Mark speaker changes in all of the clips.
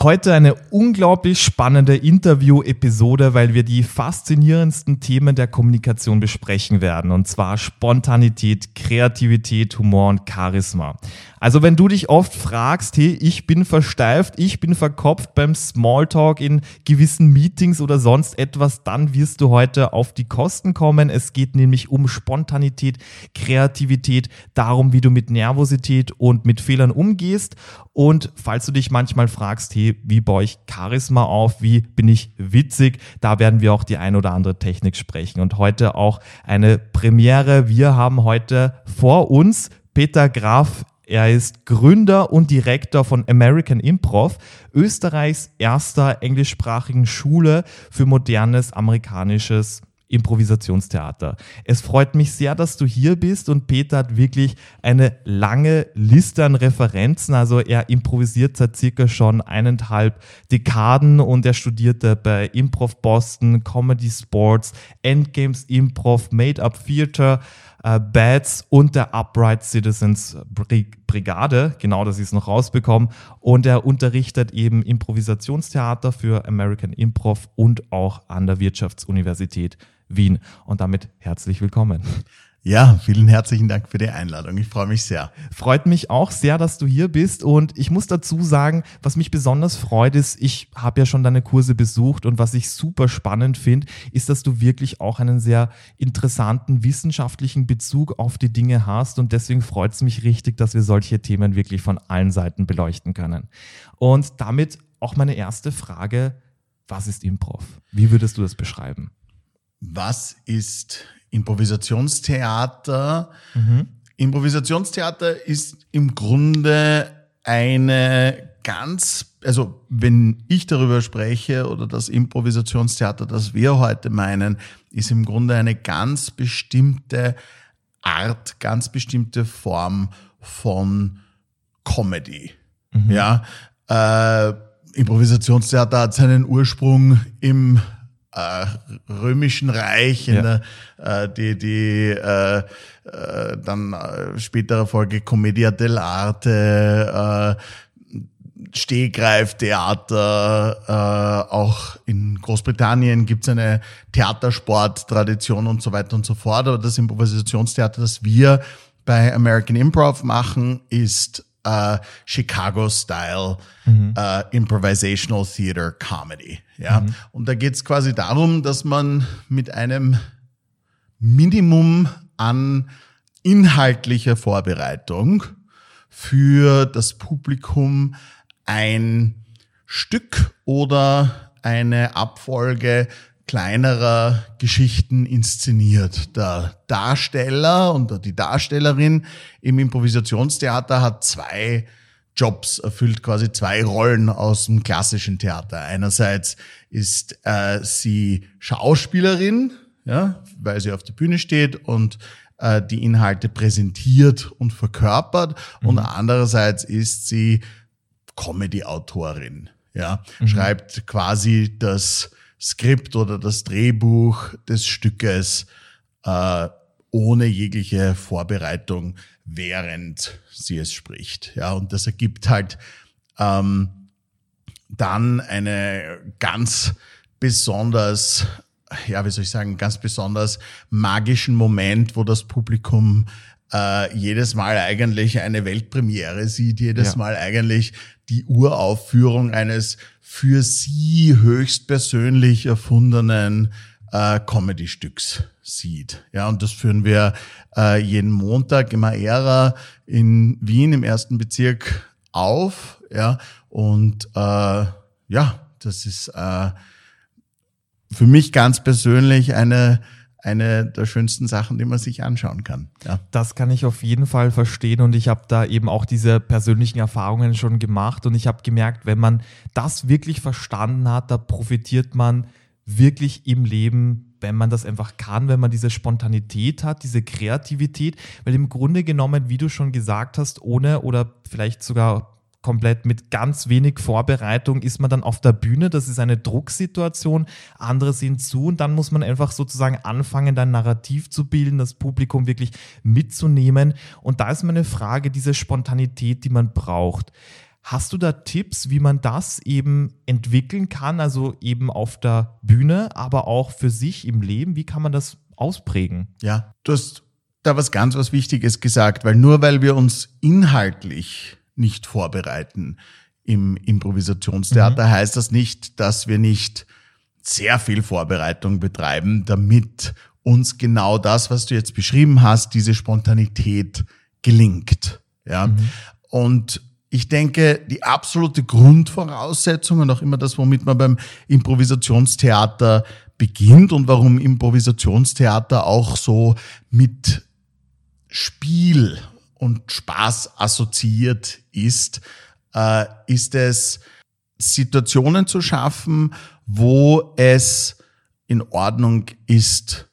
Speaker 1: Heute eine unglaublich spannende Interview-Episode, weil wir die faszinierendsten Themen der Kommunikation besprechen werden. Und zwar Spontanität, Kreativität, Humor und Charisma. Also wenn du dich oft fragst, hey, ich bin versteift, ich bin verkopft beim Smalltalk in gewissen Meetings oder sonst etwas, dann wirst du heute auf die Kosten kommen. Es geht nämlich um Spontanität, Kreativität, darum, wie du mit Nervosität und mit Fehlern umgehst. Und falls du dich manchmal fragst, hey, wie baue ich Charisma auf, wie bin ich witzig, da werden wir auch die ein oder andere Technik sprechen. Und heute auch eine Premiere. Wir haben heute vor uns Peter Graf er ist Gründer und Direktor von American Improv, Österreichs erster englischsprachigen Schule für modernes amerikanisches Improvisationstheater. Es freut mich sehr, dass du hier bist und Peter hat wirklich eine lange Liste an Referenzen. Also er improvisiert seit circa schon eineinhalb Dekaden und er studierte bei Improv Boston, Comedy Sports, Endgames Improv, Made Up Theater, äh, Bats und der Upright Citizens Brigade. Genau, das ist noch rausbekommen. Und er unterrichtet eben Improvisationstheater für American Improv und auch an der Wirtschaftsuniversität Wien. Und damit herzlich willkommen.
Speaker 2: Ja, vielen herzlichen Dank für die Einladung. Ich freue mich sehr.
Speaker 1: Freut mich auch sehr, dass du hier bist. Und ich muss dazu sagen, was mich besonders freut, ist, ich habe ja schon deine Kurse besucht und was ich super spannend finde, ist, dass du wirklich auch einen sehr interessanten wissenschaftlichen Bezug auf die Dinge hast. Und deswegen freut es mich richtig, dass wir solche Themen wirklich von allen Seiten beleuchten können. Und damit auch meine erste Frage. Was ist Improv? Wie würdest du das beschreiben?
Speaker 2: Was ist Improvisationstheater. Mhm. Improvisationstheater ist im Grunde eine ganz, also wenn ich darüber spreche oder das Improvisationstheater, das wir heute meinen, ist im Grunde eine ganz bestimmte Art, ganz bestimmte Form von Comedy. Mhm. Ja, äh, Improvisationstheater hat seinen Ursprung im äh, römischen Reich, ja. in der, äh, die, die äh, äh, dann äh, spätere Folge Commedia dell'arte, äh, Stehgreiftheater, äh, auch in Großbritannien gibt es eine Theatersporttradition und so weiter und so fort. Aber das Improvisationstheater, das wir bei American Improv machen, ist äh, Chicago-Style mhm. äh, Improvisational Theater Comedy. Ja? Mhm. Und da geht es quasi darum, dass man mit einem Minimum an inhaltlicher Vorbereitung für das Publikum ein Stück oder eine Abfolge kleinerer Geschichten inszeniert. Der Darsteller und die Darstellerin im Improvisationstheater hat zwei Jobs, erfüllt quasi zwei Rollen aus dem klassischen Theater. Einerseits ist äh, sie Schauspielerin, ja, weil sie auf der Bühne steht und äh, die Inhalte präsentiert und verkörpert. Mhm. Und andererseits ist sie Comedy-Autorin, ja, mhm. schreibt quasi das Skript oder das Drehbuch des Stückes äh, ohne jegliche Vorbereitung, während sie es spricht. Ja, und das ergibt halt ähm, dann eine ganz besonders, ja, wie soll ich sagen, ganz besonders magischen Moment, wo das Publikum äh, jedes Mal eigentlich eine Weltpremiere sieht, jedes ja. Mal eigentlich die Uraufführung eines für sie höchstpersönlich erfundenen äh, Comedy-Stücks sieht. Ja, und das führen wir äh, jeden Montag im Aera in Wien im ersten Bezirk auf. Ja, und äh, ja, das ist äh, für mich ganz persönlich eine eine der schönsten Sachen, die man sich anschauen kann.
Speaker 1: Ja. Das kann ich auf jeden Fall verstehen und ich habe da eben auch diese persönlichen Erfahrungen schon gemacht und ich habe gemerkt, wenn man das wirklich verstanden hat, da profitiert man wirklich im Leben, wenn man das einfach kann, wenn man diese Spontanität hat, diese Kreativität, weil im Grunde genommen, wie du schon gesagt hast, ohne oder vielleicht sogar komplett mit ganz wenig Vorbereitung ist man dann auf der Bühne. Das ist eine Drucksituation. Andere sind zu und dann muss man einfach sozusagen anfangen, dein Narrativ zu bilden, das Publikum wirklich mitzunehmen. Und da ist meine Frage, diese Spontanität, die man braucht. Hast du da Tipps, wie man das eben entwickeln kann, also eben auf der Bühne, aber auch für sich im Leben? Wie kann man das ausprägen?
Speaker 2: Ja, du hast da was ganz was Wichtiges gesagt, weil nur weil wir uns inhaltlich nicht vorbereiten im Improvisationstheater, mhm. heißt das nicht, dass wir nicht sehr viel Vorbereitung betreiben, damit uns genau das, was du jetzt beschrieben hast, diese Spontanität gelingt. Ja. Mhm. Und ich denke, die absolute Grundvoraussetzung und auch immer das, womit man beim Improvisationstheater beginnt und warum Improvisationstheater auch so mit Spiel und Spaß assoziiert ist, äh, ist es, Situationen zu schaffen, wo es in Ordnung ist,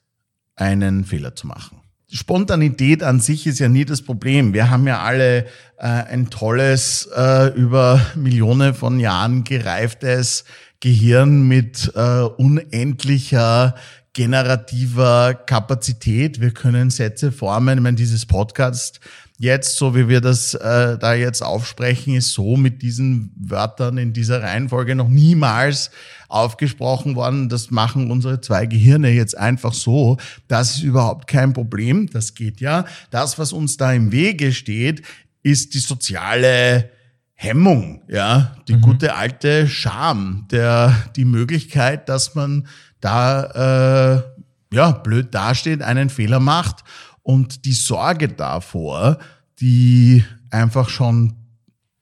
Speaker 2: einen Fehler zu machen. Spontanität an sich ist ja nie das Problem. Wir haben ja alle äh, ein tolles, äh, über Millionen von Jahren gereiftes Gehirn mit äh, unendlicher generativer Kapazität. Wir können Sätze formen. Ich meine, dieses Podcast jetzt, so wie wir das äh, da jetzt aufsprechen, ist so mit diesen Wörtern in dieser Reihenfolge noch niemals aufgesprochen worden. Das machen unsere zwei Gehirne jetzt einfach so. Das ist überhaupt kein Problem. Das geht ja. Das, was uns da im Wege steht, ist die soziale Hemmung, ja, die mhm. gute alte Scham, der, die Möglichkeit, dass man da, äh, ja, blöd dasteht, einen Fehler macht und die Sorge davor, die einfach schon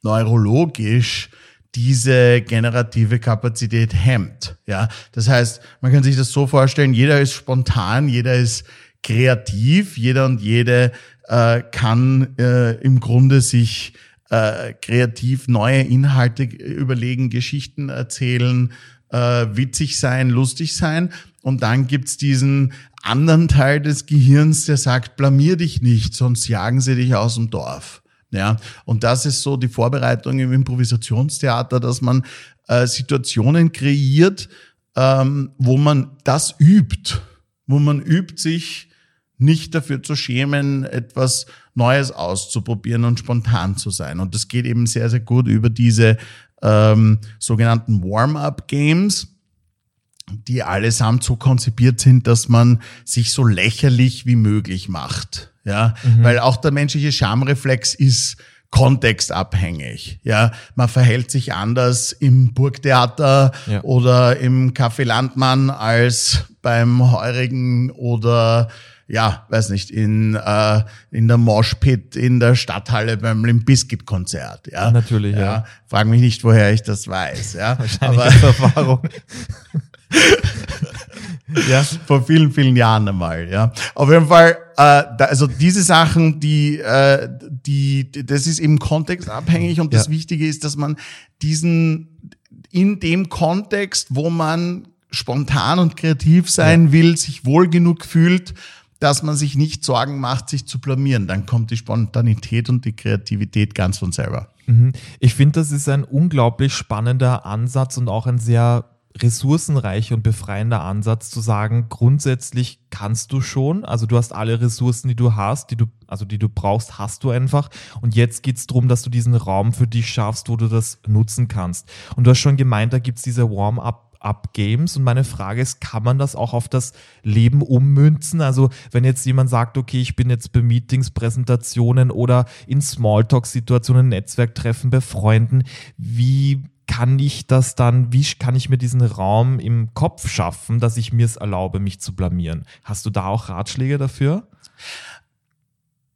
Speaker 2: neurologisch diese generative Kapazität hemmt. Ja, das heißt, man kann sich das so vorstellen: Jeder ist spontan, jeder ist kreativ, jeder und jede äh, kann äh, im Grunde sich äh, kreativ neue Inhalte überlegen, Geschichten erzählen, äh, witzig sein, lustig sein. Und dann gibt's diesen anderen Teil des Gehirns, der sagt, blamier dich nicht, sonst jagen sie dich aus dem Dorf. Ja, und das ist so die Vorbereitung im Improvisationstheater, dass man äh, Situationen kreiert, ähm, wo man das übt, wo man übt, sich nicht dafür zu schämen, etwas Neues auszuprobieren und spontan zu sein. Und das geht eben sehr, sehr gut über diese ähm, sogenannten Warm-up-Games die allesamt so konzipiert sind, dass man sich so lächerlich wie möglich macht. Ja, mhm. weil auch der menschliche Schamreflex ist kontextabhängig. Ja, man verhält sich anders im Burgtheater ja. oder im Café Landmann als beim Heurigen oder ja, weiß nicht, in, äh, in der Moshpit in der Stadthalle beim Limp Bizkit Konzert. Ja,
Speaker 1: natürlich. Ja. ja.
Speaker 2: Frag mich nicht, woher ich das weiß. Ja,
Speaker 1: wahrscheinlich Aber, Erfahrung.
Speaker 2: ja, vor vielen, vielen Jahren einmal, ja. Auf jeden Fall, äh, da, also diese Sachen, die, äh, die, das ist eben kontextabhängig und das Wichtige ist, dass man diesen, in dem Kontext, wo man spontan und kreativ sein ja. will, sich wohl genug fühlt, dass man sich nicht Sorgen macht, sich zu blamieren. Dann kommt die Spontanität und die Kreativität ganz von selber.
Speaker 1: Mhm. Ich finde, das ist ein unglaublich spannender Ansatz und auch ein sehr ressourcenreicher und befreiender Ansatz zu sagen, grundsätzlich kannst du schon, also du hast alle Ressourcen, die du hast, die du, also die du brauchst, hast du einfach. Und jetzt geht's darum, dass du diesen Raum für dich schaffst, wo du das nutzen kannst. Und du hast schon gemeint, da gibt's diese Warm-up Up Games. Und meine Frage ist, kann man das auch auf das Leben ummünzen? Also wenn jetzt jemand sagt, okay, ich bin jetzt bei Meetings, Präsentationen oder in Smalltalk-Situationen, Netzwerktreffen bei Freunden, wie kann ich das dann, wie kann ich mir diesen Raum im Kopf schaffen, dass ich mir es erlaube, mich zu blamieren? Hast du da auch Ratschläge dafür?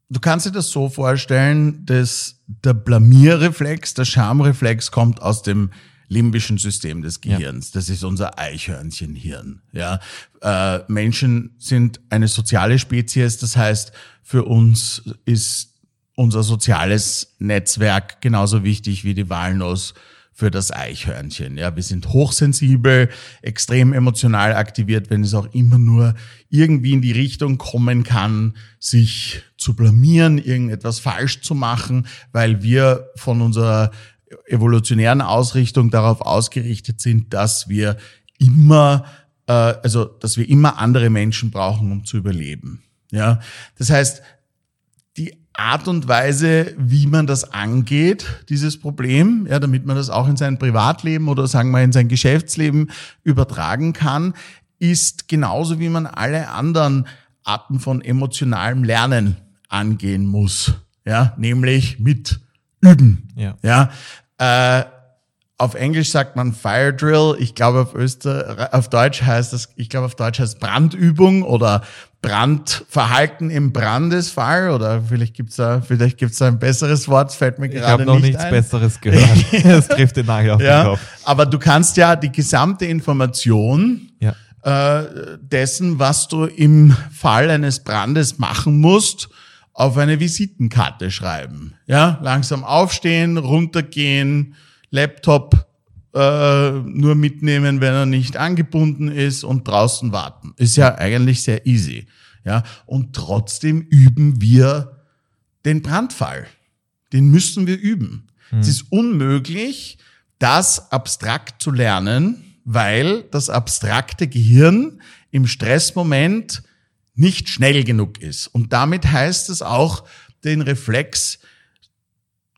Speaker 2: Du kannst dir das so vorstellen, dass der Blamierreflex, der Schamreflex kommt aus dem limbischen System des Gehirns. Ja. Das ist unser Eichhörnchenhirn. Ja, äh, Menschen sind eine soziale Spezies. Das heißt, für uns ist unser soziales Netzwerk genauso wichtig wie die Walnuss für das Eichhörnchen. Ja, wir sind hochsensibel, extrem emotional aktiviert, wenn es auch immer nur irgendwie in die Richtung kommen kann, sich zu blamieren, irgendetwas falsch zu machen, weil wir von unserer evolutionären Ausrichtung darauf ausgerichtet sind, dass wir immer, äh, also dass wir immer andere Menschen brauchen, um zu überleben. Ja, das heißt, die Art und Weise, wie man das angeht, dieses Problem, ja, damit man das auch in sein Privatleben oder sagen wir in sein Geschäftsleben übertragen kann, ist genauso wie man alle anderen Arten von emotionalem Lernen angehen muss, ja, nämlich mit Üben, ja, ja. Äh, auf Englisch sagt man Fire Drill. Ich glaube auf Öster, auf Deutsch heißt das, ich glaube auf Deutsch heißt Brandübung oder Brandverhalten im Brandesfall oder vielleicht gibt's da, vielleicht gibt's da ein besseres Wort, fällt mir gerade
Speaker 1: nicht Ich habe noch
Speaker 2: nichts
Speaker 1: ein. Besseres gehört. das trifft den Nagel auf ja, den Kopf.
Speaker 2: Aber du kannst ja die gesamte Information ja. äh, dessen, was du im Fall eines Brandes machen musst, auf eine Visitenkarte schreiben. Ja, langsam aufstehen, runtergehen, Laptop äh, nur mitnehmen, wenn er nicht angebunden ist und draußen warten. Ist ja eigentlich sehr easy. Ja, und trotzdem üben wir den Brandfall. Den müssen wir üben. Hm. Es ist unmöglich, das abstrakt zu lernen, weil das abstrakte Gehirn im Stressmoment nicht schnell genug ist. Und damit heißt es auch, den Reflex,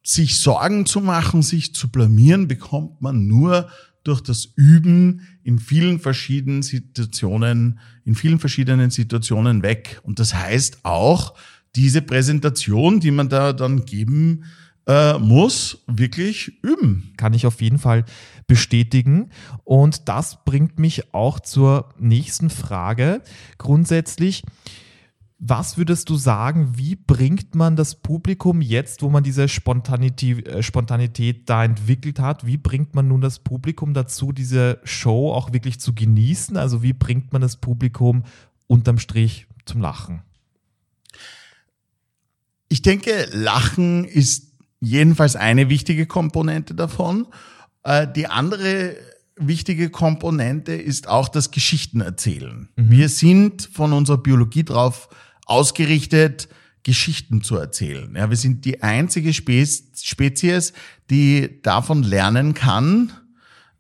Speaker 2: sich Sorgen zu machen, sich zu blamieren, bekommt man nur durch das Üben in vielen verschiedenen Situationen, in vielen verschiedenen Situationen weg. Und das heißt auch, diese Präsentation, die man da dann geben äh, muss, wirklich üben.
Speaker 1: Kann ich auf jeden Fall bestätigen. Und das bringt mich auch zur nächsten Frage. Grundsätzlich, was würdest du sagen, wie bringt man das Publikum jetzt, wo man diese Spontanität, äh, Spontanität da entwickelt hat, wie bringt man nun das Publikum dazu, diese Show auch wirklich zu genießen? Also wie bringt man das Publikum unterm Strich zum Lachen?
Speaker 2: Ich denke, Lachen ist jedenfalls eine wichtige Komponente davon. Äh, die andere wichtige Komponente ist auch das Geschichtenerzählen. Mhm. Wir sind von unserer Biologie drauf ausgerichtet, Geschichten zu erzählen. Ja, wir sind die einzige Spezies, die davon lernen kann,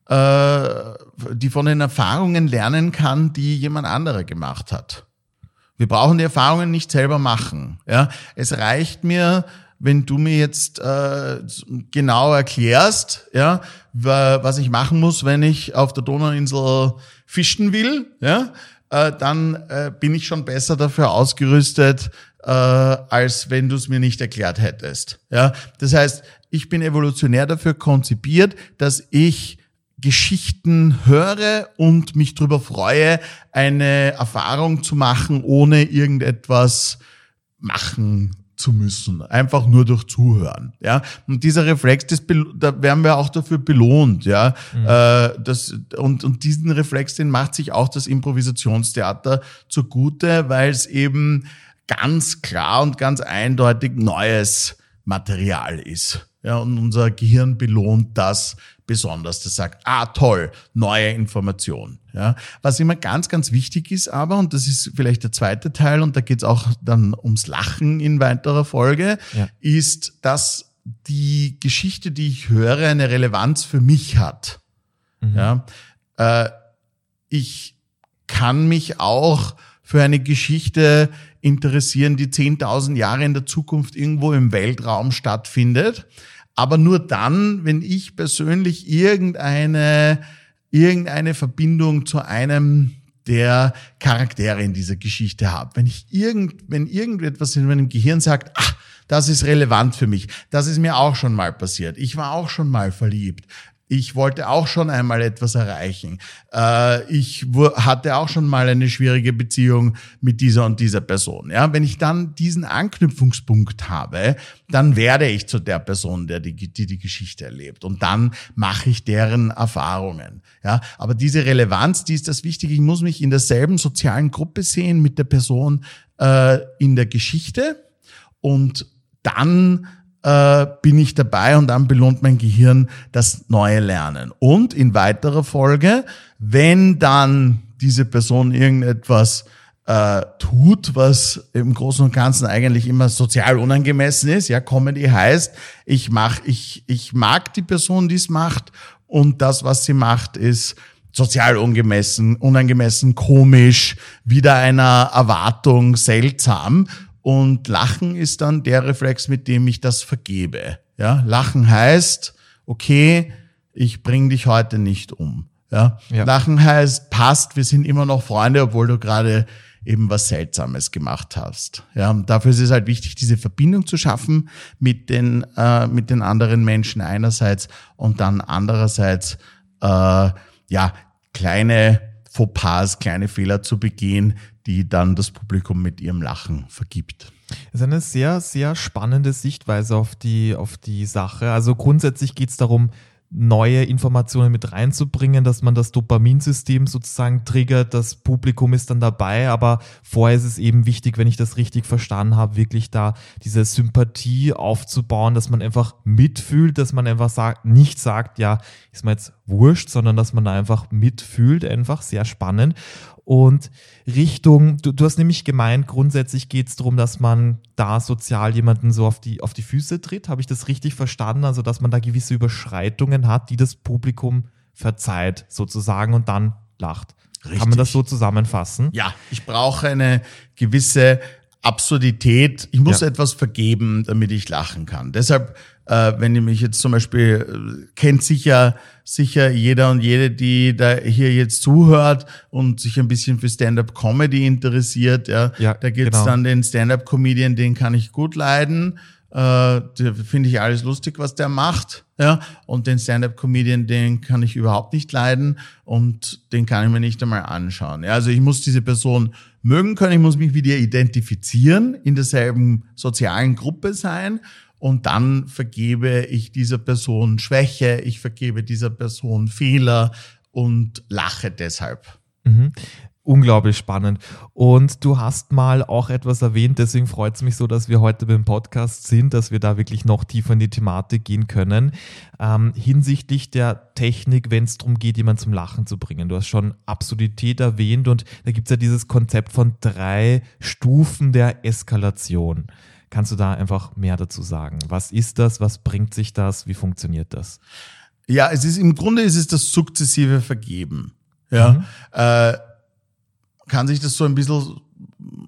Speaker 2: äh, die von den Erfahrungen lernen kann, die jemand anderer gemacht hat. Wir brauchen die Erfahrungen nicht selber machen. Ja, es reicht mir, wenn du mir jetzt äh, genau erklärst, ja, was ich machen muss, wenn ich auf der Donauinsel fischen will, ja, äh, dann äh, bin ich schon besser dafür ausgerüstet, äh, als wenn du es mir nicht erklärt hättest. Ja, das heißt, ich bin evolutionär dafür konzipiert, dass ich Geschichten höre und mich darüber freue, eine Erfahrung zu machen, ohne irgendetwas machen zu müssen, einfach nur durch Zuhören. Ja, und dieser Reflex, das, da werden wir auch dafür belohnt. Ja, mhm. äh, das, und, und diesen Reflex, den macht sich auch das Improvisationstheater zugute, weil es eben ganz klar und ganz eindeutig neues Material ist. Ja, und unser Gehirn belohnt das besonders. Das sagt, ah toll, neue Information. Ja, was immer ganz, ganz wichtig ist aber, und das ist vielleicht der zweite Teil, und da geht es auch dann ums Lachen in weiterer Folge, ja. ist, dass die Geschichte, die ich höre, eine Relevanz für mich hat. Mhm. Ja, äh, ich kann mich auch für eine Geschichte interessieren, die 10.000 Jahre in der Zukunft irgendwo im Weltraum stattfindet. Aber nur dann, wenn ich persönlich irgendeine, irgendeine Verbindung zu einem der Charaktere in dieser Geschichte habe. Wenn ich irgend, wenn irgendetwas in meinem Gehirn sagt, ach, das ist relevant für mich. Das ist mir auch schon mal passiert. Ich war auch schon mal verliebt ich wollte auch schon einmal etwas erreichen. Äh, ich hatte auch schon mal eine schwierige Beziehung mit dieser und dieser Person. Ja, wenn ich dann diesen Anknüpfungspunkt habe, dann werde ich zu der Person, der die die, die Geschichte erlebt. Und dann mache ich deren Erfahrungen. Ja, aber diese Relevanz, die ist das Wichtige. Ich muss mich in derselben sozialen Gruppe sehen mit der Person äh, in der Geschichte und dann äh, bin ich dabei und dann belohnt mein Gehirn das neue Lernen. Und in weiterer Folge, wenn dann diese Person irgendetwas äh, tut, was im Großen und Ganzen eigentlich immer sozial unangemessen ist. Ja, Comedy heißt, ich mach, ich, ich mag die Person, die es macht und das, was sie macht, ist sozial ungemessen, unangemessen, komisch, wieder einer Erwartung seltsam Und Lachen ist dann der Reflex, mit dem ich das vergebe. Ja, Lachen heißt, okay, ich bring dich heute nicht um. Ja? ja. Lachen heißt, passt, wir sind immer noch Freunde, obwohl du gerade eben was Seltsames gemacht hast. Ja, und dafür ist es halt wichtig, diese Verbindung zu schaffen mit den, äh, mit den anderen Menschen einerseits und dann andererseits, äh, ja, kleine Fauxpas, kleine Fehler zu begehen, die dann das Publikum mit ihrem Lachen vergibt.
Speaker 1: Das ist eine sehr, sehr spannende Sichtweise auf die, auf die Sache. Also grundsätzlich geht es darum, neue Informationen mit reinzubringen, dass man das Dopaminsystem sozusagen triggert, das Publikum ist dann dabei, aber vorher ist es eben wichtig, wenn ich das richtig verstanden habe, wirklich da diese Sympathie aufzubauen, dass man einfach mitfühlt, dass man einfach sagt, nicht sagt, ja, ist mir jetzt wurscht, sondern dass man da einfach mitfühlt, einfach sehr spannend. Und Richtung, du, du hast nämlich gemeint, grundsätzlich geht es darum, dass man da sozial jemanden so auf die, auf die Füße tritt. Habe ich das richtig verstanden? Also, dass man da gewisse Überschreitungen hat, die das Publikum verzeiht, sozusagen, und dann lacht. Richtig. Kann man das so zusammenfassen?
Speaker 2: Ja, ich brauche eine gewisse Absurdität. Ich muss ja. etwas vergeben, damit ich lachen kann. Deshalb, äh, wenn ihr mich jetzt zum Beispiel äh, kennt sicher sicher jeder und jede, die da hier jetzt zuhört und sich ein bisschen für Stand-up-Comedy interessiert. Ja, ja da gibt's genau. dann den Stand-up-Comedian, den kann ich gut leiden. Äh, finde ich alles lustig, was der macht. Ja, und den Stand-up-Comedian, den kann ich überhaupt nicht leiden und den kann ich mir nicht einmal anschauen. Ja, also ich muss diese Person mögen können, ich muss mich mit ihr identifizieren, in derselben sozialen Gruppe sein und dann vergebe ich dieser Person Schwäche, ich vergebe dieser Person Fehler und lache deshalb.
Speaker 1: Mhm. Unglaublich spannend. Und du hast mal auch etwas erwähnt, deswegen freut es mich so, dass wir heute beim Podcast sind, dass wir da wirklich noch tiefer in die Thematik gehen können. Ähm, hinsichtlich der Technik, wenn es darum geht, jemanden zum Lachen zu bringen. Du hast schon Absurdität erwähnt und da gibt es ja dieses Konzept von drei Stufen der Eskalation. Kannst du da einfach mehr dazu sagen? Was ist das? Was bringt sich das? Wie funktioniert das?
Speaker 2: Ja, es ist im Grunde ist es das sukzessive Vergeben. Ja, mhm. äh, kann sich das so ein bisschen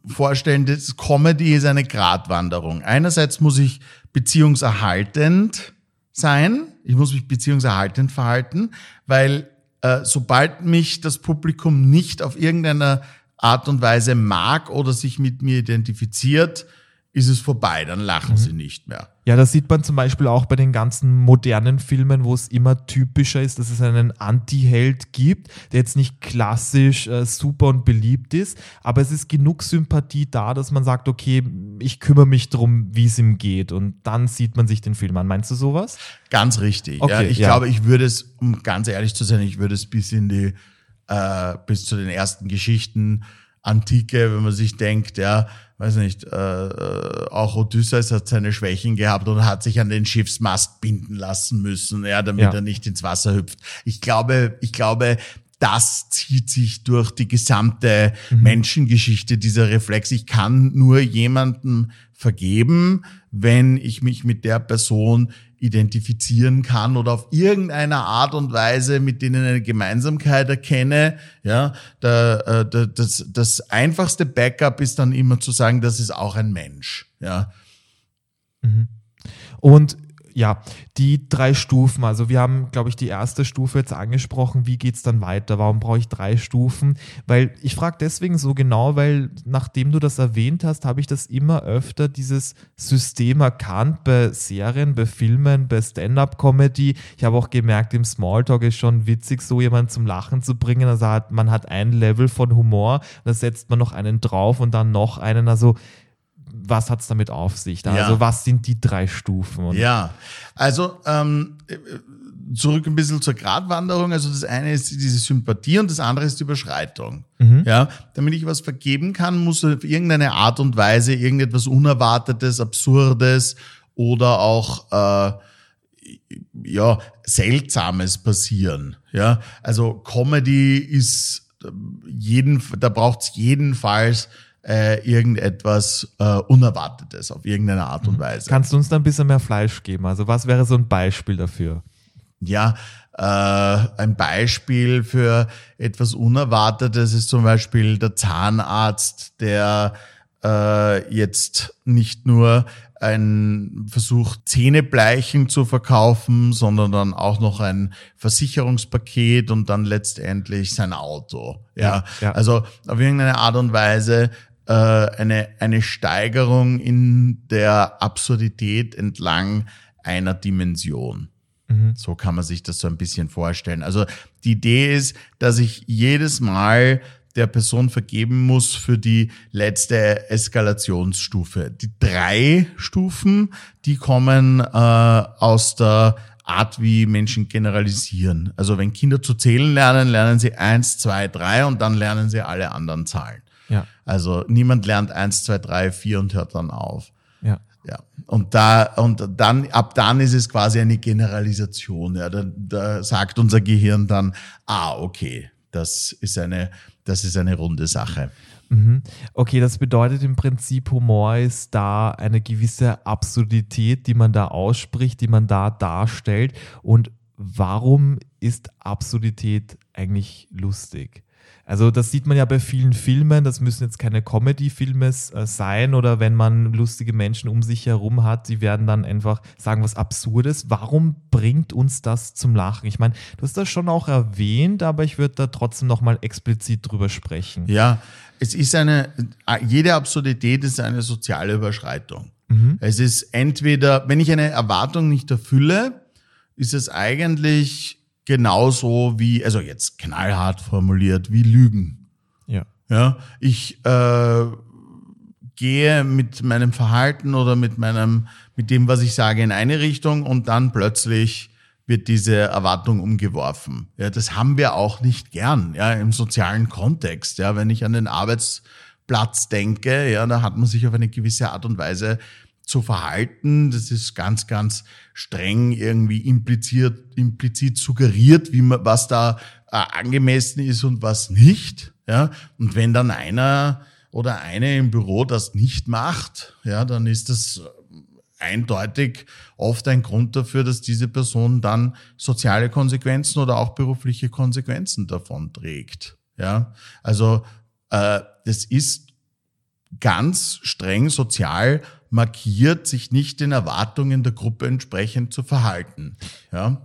Speaker 2: vorstellen. Das Comedy ist eine Gratwanderung. Einerseits muss ich beziehungserhaltend sein. Ich muss mich beziehungserhaltend verhalten, weil äh, sobald mich das Publikum nicht auf irgendeiner Art und Weise mag oder sich mit mir identifiziert, ist es vorbei, dann lachen mhm. sie nicht mehr.
Speaker 1: Ja, das sieht man zum Beispiel auch bei den ganzen modernen Filmen, wo es immer typischer ist, dass es einen Anti-Held gibt, der jetzt nicht klassisch äh, super und beliebt ist, aber es ist genug Sympathie da, dass man sagt, okay, ich kümmere mich darum, wie es ihm geht und dann sieht man sich den Film an. Meinst du sowas?
Speaker 2: Ganz richtig. Okay, ja, ich ja. glaube, ich würde es, um ganz ehrlich zu sein, ich würde es bis in die, äh, bis zu den ersten Geschichten Antike, wenn man sich denkt, ja, weiß nicht, äh, äh, auch Odysseus hat seine Schwächen gehabt und hat sich an den Schiffsmast binden lassen müssen, ja, damit ja. er nicht ins Wasser hüpft. Ich glaube, ich glaube, das zieht sich durch die gesamte mhm. Menschengeschichte, dieser Reflex. Ich kann nur jemanden vergeben, wenn ich mich mit der Person identifizieren kann oder auf irgendeiner Art und Weise mit denen eine Gemeinsamkeit erkenne. Ja, der, der, das, das einfachste Backup ist dann immer zu sagen, das ist auch ein Mensch. Ja.
Speaker 1: Mhm. Und ja, die drei Stufen. Also wir haben, glaube ich, die erste Stufe jetzt angesprochen. Wie geht es dann weiter? Warum brauche ich drei Stufen? Weil ich frage deswegen so genau, weil nachdem du das erwähnt hast, habe ich das immer öfter dieses System erkannt bei Serien, bei Filmen, bei Stand-up-Comedy. Ich habe auch gemerkt, im Smalltalk ist schon witzig, so jemanden zum Lachen zu bringen. Also hat, man hat ein Level von Humor, da setzt man noch einen drauf und dann noch einen. Also was hat es damit auf sich? Da? Ja. Also was sind die drei Stufen?
Speaker 2: Und ja, also ähm, zurück ein bisschen zur Gratwanderung. Also das eine ist diese Sympathie und das andere ist die Überschreitung. Mhm. Ja, damit ich was vergeben kann, muss auf irgendeine Art und Weise irgendetwas Unerwartetes, Absurdes oder auch äh, ja Seltsames passieren. Ja, also Comedy ist jeden, da braucht es jedenfalls äh, irgendetwas äh, Unerwartetes auf irgendeine Art und mhm. Weise.
Speaker 1: Kannst du uns da ein bisschen mehr Fleisch geben? Also was wäre so ein Beispiel dafür?
Speaker 2: Ja, äh, ein Beispiel für etwas Unerwartetes ist zum Beispiel der Zahnarzt, der äh, jetzt nicht nur ein Versuch, Zähnebleichen zu verkaufen, sondern dann auch noch ein Versicherungspaket und dann letztendlich sein Auto. Ja,
Speaker 1: Ja, ja.
Speaker 2: also auf irgendeine Art und Weise äh, eine, eine Steigerung in der Absurdität entlang einer Dimension. So kann man sich das so ein bisschen vorstellen. Also die Idee ist, dass ich jedes Mal der Person vergeben muss für die letzte Eskalationsstufe. Die drei Stufen, die kommen äh, aus der Art, wie Menschen generalisieren. Also wenn Kinder zu zählen lernen, lernen sie eins, zwei, drei und dann lernen sie alle anderen Zahlen.
Speaker 1: Ja,
Speaker 2: Also niemand lernt eins, zwei, drei, vier und hört dann auf.
Speaker 1: ja.
Speaker 2: Ja, und da, und dann, ab dann ist es quasi eine Generalisation. Ja, da, da sagt unser Gehirn dann, ah, okay, das ist eine, das ist eine runde Sache.
Speaker 1: Mhm. Okay, das bedeutet im Prinzip, Humor ist da eine gewisse Absurdität, die man da ausspricht, die man da darstellt. Und warum ist Absurdität eigentlich lustig? Also das sieht man ja bei vielen Filmen, das müssen jetzt keine Comedy-Filme äh, sein oder wenn man lustige Menschen um sich herum hat, die werden dann einfach sagen was Absurdes. Warum bringt uns das zum Lachen? Ich meine, du hast das schon auch erwähnt, aber ich würde da trotzdem nochmal explizit drüber sprechen.
Speaker 2: Ja, es ist eine, jede Absurdität ist eine soziale Überschreitung. Es ist entweder, wenn ich eine Erwartung nicht erfülle, ist es eigentlich genauso wie, also jetzt knallhart formuliert, wie Lügen.
Speaker 1: Ja.
Speaker 2: Ja, ich äh, gehe mit meinem Verhalten oder mit meinem, mit dem, was ich sage, in eine Richtung und dann plötzlich wird diese Erwartung umgeworfen. Ja, das haben wir auch nicht gern, ja, im sozialen Kontext. Ja, wenn ich an den Arbeitsplatz denke, ja, da hat man sich auf eine gewisse Art und Weise zu verhalten. Das ist ganz, ganz streng irgendwie impliziert, implizit suggeriert, wie man, was da äh, angemessen ist und was nicht. Ja, und wenn dann einer oder eine im Büro das nicht macht, ja, dann ist das eindeutig oft ein Grund dafür, dass diese Person dann soziale Konsequenzen oder auch berufliche Konsequenzen davon trägt. Ja, also äh, das ist ganz streng sozial markiert, sich nicht den Erwartungen der Gruppe entsprechend zu verhalten. Ja,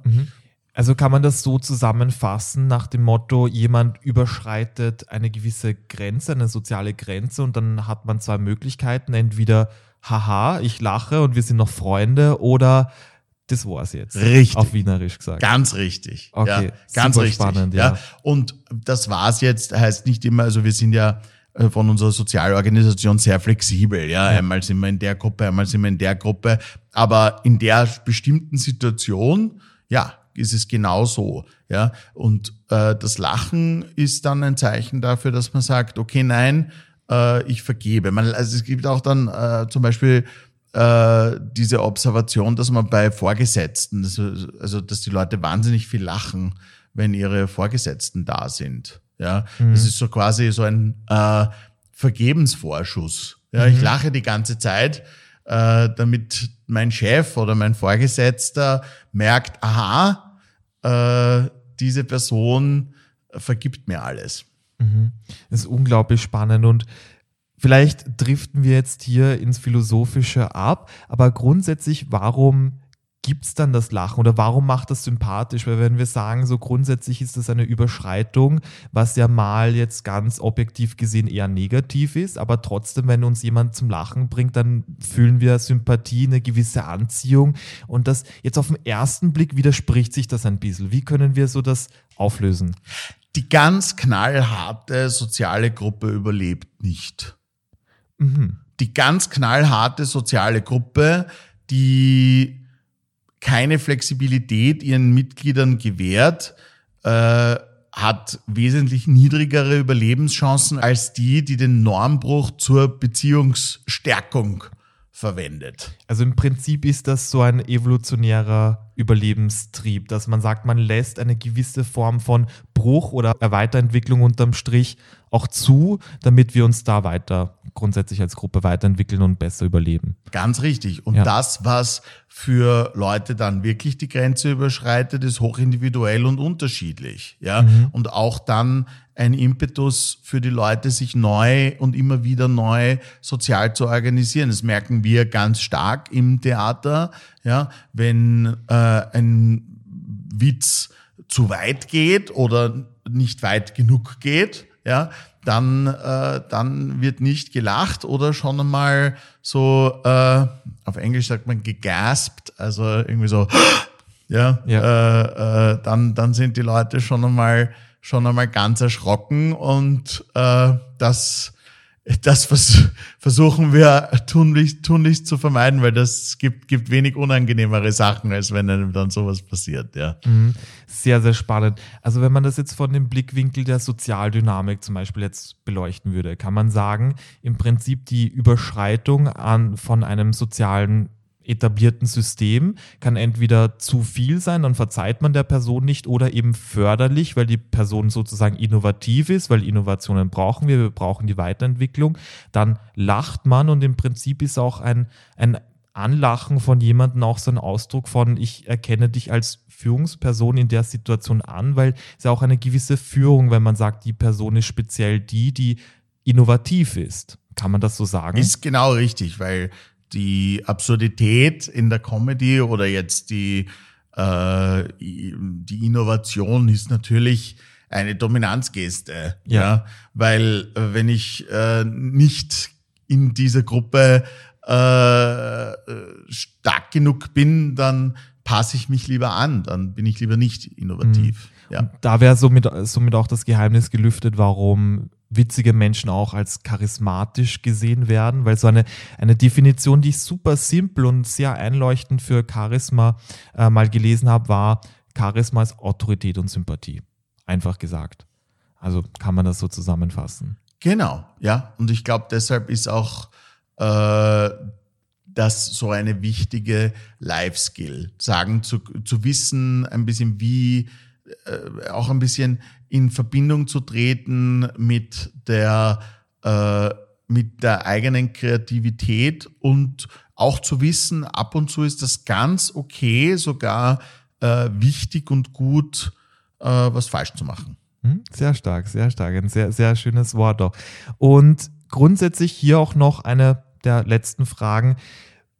Speaker 1: Also kann man das so zusammenfassen nach dem Motto, jemand überschreitet eine gewisse Grenze, eine soziale Grenze und dann hat man zwei Möglichkeiten, entweder haha, ich lache und wir sind noch Freunde oder das war's jetzt.
Speaker 2: Richtig.
Speaker 1: Auf Wienerisch gesagt.
Speaker 2: Ganz richtig.
Speaker 1: Okay,
Speaker 2: ja, ganz richtig.
Speaker 1: spannend, ja.
Speaker 2: Und das war's jetzt, heißt nicht immer, also wir sind ja von unserer Sozialorganisation sehr flexibel. Ja, einmal sind wir in der Gruppe, einmal sind wir in der Gruppe. Aber in der bestimmten Situation, ja, ist es genau so. Ja, und äh, das Lachen ist dann ein Zeichen dafür, dass man sagt, okay, nein, äh, ich vergebe. Man, also es gibt auch dann äh, zum Beispiel äh, diese Observation, dass man bei Vorgesetzten, also, also dass die Leute wahnsinnig viel lachen, wenn ihre Vorgesetzten da sind. Ja, das ist so quasi so ein äh, Vergebensvorschuss. Ja, ich lache die ganze Zeit, äh, damit mein Chef oder mein Vorgesetzter merkt, aha, äh, diese Person vergibt mir alles.
Speaker 1: Das ist unglaublich spannend und vielleicht driften wir jetzt hier ins Philosophische ab, aber grundsätzlich, warum gibt es dann das Lachen oder warum macht das sympathisch? Weil wenn wir sagen, so grundsätzlich ist das eine Überschreitung, was ja mal jetzt ganz objektiv gesehen eher negativ ist, aber trotzdem, wenn uns jemand zum Lachen bringt, dann fühlen wir Sympathie, eine gewisse Anziehung und das jetzt auf den ersten Blick widerspricht sich das ein bisschen. Wie können wir so das auflösen?
Speaker 2: Die ganz knallharte soziale Gruppe überlebt nicht. Die ganz knallharte soziale Gruppe, die keine Flexibilität ihren Mitgliedern gewährt, äh, hat wesentlich niedrigere Überlebenschancen als die, die den Normbruch zur Beziehungsstärkung verwendet.
Speaker 1: Also im Prinzip ist das so ein evolutionärer Überlebenstrieb, dass man sagt, man lässt eine gewisse Form von Bruch oder Weiterentwicklung unterm Strich auch zu, damit wir uns da weiter grundsätzlich als Gruppe weiterentwickeln und besser überleben.
Speaker 2: Ganz richtig. Und ja. das, was für Leute dann wirklich die Grenze überschreitet, ist hochindividuell und unterschiedlich. Ja. Mhm. Und auch dann ein Impetus für die Leute, sich neu und immer wieder neu sozial zu organisieren. Das merken wir ganz stark im Theater. Ja. Wenn äh, ein Witz zu weit geht oder nicht weit genug geht, ja, dann, äh, dann wird nicht gelacht oder schon einmal so, äh, auf Englisch sagt man gegaspt, also irgendwie so, ja, ja. Äh, äh, dann, dann sind die Leute schon einmal, schon einmal ganz erschrocken und äh, das das versuchen wir tunlichst, tunlichst zu vermeiden, weil das gibt, gibt wenig unangenehmere Sachen, als wenn einem dann sowas passiert, ja.
Speaker 1: Mhm. Sehr, sehr spannend. Also wenn man das jetzt von dem Blickwinkel der Sozialdynamik zum Beispiel jetzt beleuchten würde, kann man sagen, im Prinzip die Überschreitung an, von einem sozialen etablierten System kann entweder zu viel sein, dann verzeiht man der Person nicht, oder eben förderlich, weil die Person sozusagen innovativ ist, weil Innovationen brauchen wir, wir brauchen die Weiterentwicklung. Dann lacht man und im Prinzip ist auch ein, ein Anlachen von jemandem auch so ein Ausdruck von, ich erkenne dich als Führungsperson in der Situation an, weil es ja auch eine gewisse Führung, wenn man sagt, die Person ist speziell die, die innovativ ist. Kann man das so sagen?
Speaker 2: Ist genau richtig, weil die Absurdität in der Comedy oder jetzt die, äh, die Innovation ist natürlich eine Dominanzgeste. Ja. ja weil äh, wenn ich äh, nicht in dieser Gruppe äh, stark genug bin, dann passe ich mich lieber an, dann bin ich lieber nicht innovativ.
Speaker 1: Mhm. Ja. da wäre somit, somit auch das Geheimnis gelüftet, warum witzige Menschen auch als charismatisch gesehen werden, weil so eine, eine Definition, die ich super simpel und sehr einleuchtend für Charisma äh, mal gelesen habe, war, Charisma ist Autorität und Sympathie. Einfach gesagt. Also kann man das so zusammenfassen.
Speaker 2: Genau, ja. Und ich glaube, deshalb ist auch äh, das so eine wichtige Life-Skill. Sagen, zu, zu wissen, ein bisschen wie, äh, auch ein bisschen in Verbindung zu treten mit der, äh, mit der eigenen Kreativität und auch zu wissen, ab und zu ist das ganz okay, sogar äh, wichtig und gut, äh, was falsch zu machen.
Speaker 1: Hm, sehr stark, sehr stark. Ein sehr, sehr schönes Wort auch. Und grundsätzlich hier auch noch eine der letzten Fragen.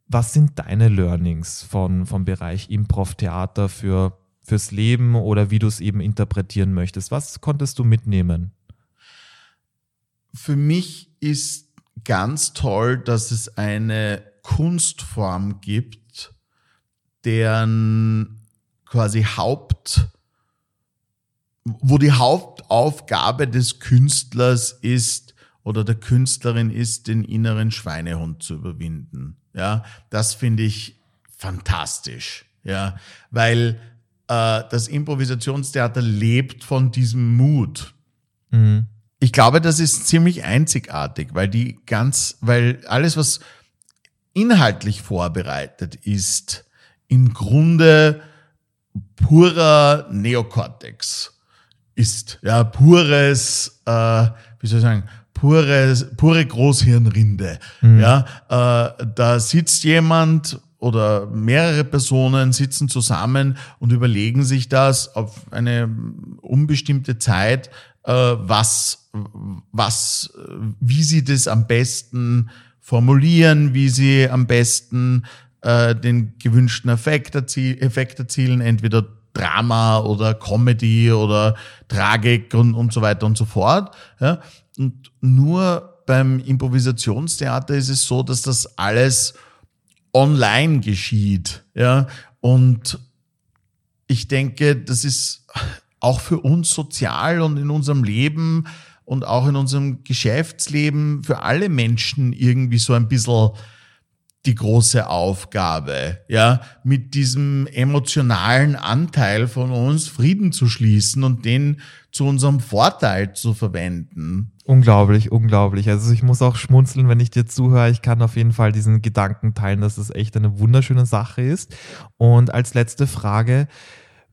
Speaker 1: Was sind deine Learnings von, vom Bereich Improv-Theater für fürs Leben oder wie du es eben interpretieren möchtest. Was konntest du mitnehmen?
Speaker 2: Für mich ist ganz toll, dass es eine Kunstform gibt, deren quasi Haupt, wo die Hauptaufgabe des Künstlers ist oder der Künstlerin ist, den inneren Schweinehund zu überwinden. Ja, das finde ich fantastisch. Ja, weil das Improvisationstheater lebt von diesem Mut. Mhm. Ich glaube, das ist ziemlich einzigartig, weil die ganz, weil alles, was inhaltlich vorbereitet ist, im Grunde purer Neokortex ist. Ja, pures, äh, wie soll ich sagen, pures, pure Großhirnrinde. Mhm. Ja, äh, da sitzt jemand oder mehrere Personen sitzen zusammen und überlegen sich das auf eine unbestimmte Zeit, äh, was, was, wie sie das am besten formulieren, wie sie am besten äh, den gewünschten Effekt, erziel Effekt erzielen, entweder Drama oder Comedy oder Tragik und, und so weiter und so fort. Ja? Und nur beim Improvisationstheater ist es so, dass das alles online geschieht. Ja, und ich denke, das ist auch für uns sozial und in unserem Leben und auch in unserem Geschäftsleben für alle Menschen irgendwie so ein bisschen die große Aufgabe, ja, mit diesem emotionalen Anteil von uns Frieden zu schließen und den zu unserem Vorteil zu verwenden.
Speaker 1: Unglaublich, unglaublich. Also ich muss auch schmunzeln, wenn ich dir zuhöre. Ich kann auf jeden Fall diesen Gedanken teilen, dass es echt eine wunderschöne Sache ist. Und als letzte Frage,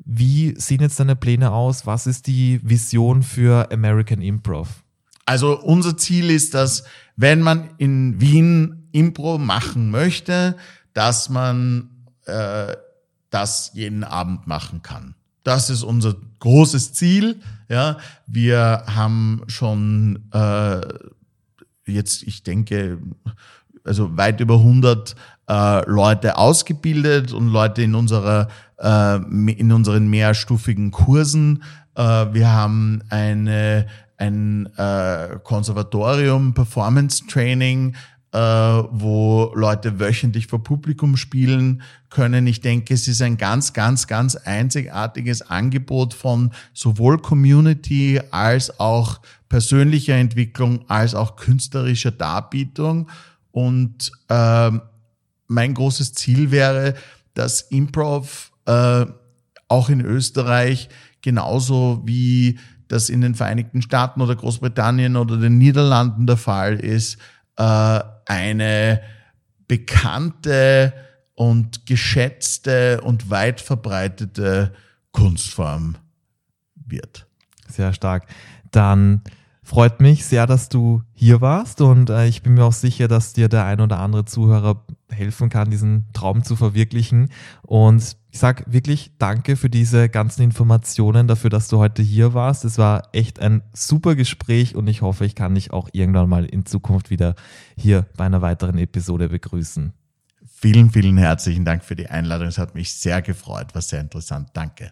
Speaker 1: Wie sehen jetzt deine Pläne aus? Was ist die Vision für American Improv?
Speaker 2: Also unser Ziel ist, dass wenn man in Wien Impro machen möchte, dass man äh, das jeden Abend machen kann. Das ist unser großes Ziel. Ja, wir haben schon äh, jetzt, ich denke, also weit über 100 äh, Leute ausgebildet und Leute in unserer äh, in unseren mehrstufigen Kursen. Äh, wir haben eine ein äh, Konservatorium Performance Training, äh, wo Leute wöchentlich vor Publikum spielen können. Ich denke, es ist ein ganz, ganz, ganz einzigartiges Angebot von sowohl Community als auch persönlicher Entwicklung als auch künstlerischer Darbietung. Und äh, mein großes Ziel wäre, dass Improv äh, auch in Österreich genauso wie das in den Vereinigten Staaten oder Großbritannien oder den Niederlanden der Fall ist, äh, eine bekannte und geschätzte und weit verbreitete Kunstform wird.
Speaker 1: Sehr stark. Dann freut mich sehr, dass du hier warst und äh, ich bin mir auch sicher, dass dir der ein oder andere Zuhörer helfen kann, diesen Traum zu verwirklichen. Und ich sage wirklich danke für diese ganzen Informationen, dafür, dass du heute hier warst. Es war echt ein super Gespräch und ich hoffe, ich kann dich auch irgendwann mal in Zukunft wieder hier bei einer weiteren Episode begrüßen.
Speaker 2: Vielen, vielen herzlichen Dank für die Einladung. Es hat mich sehr gefreut, war sehr interessant. Danke.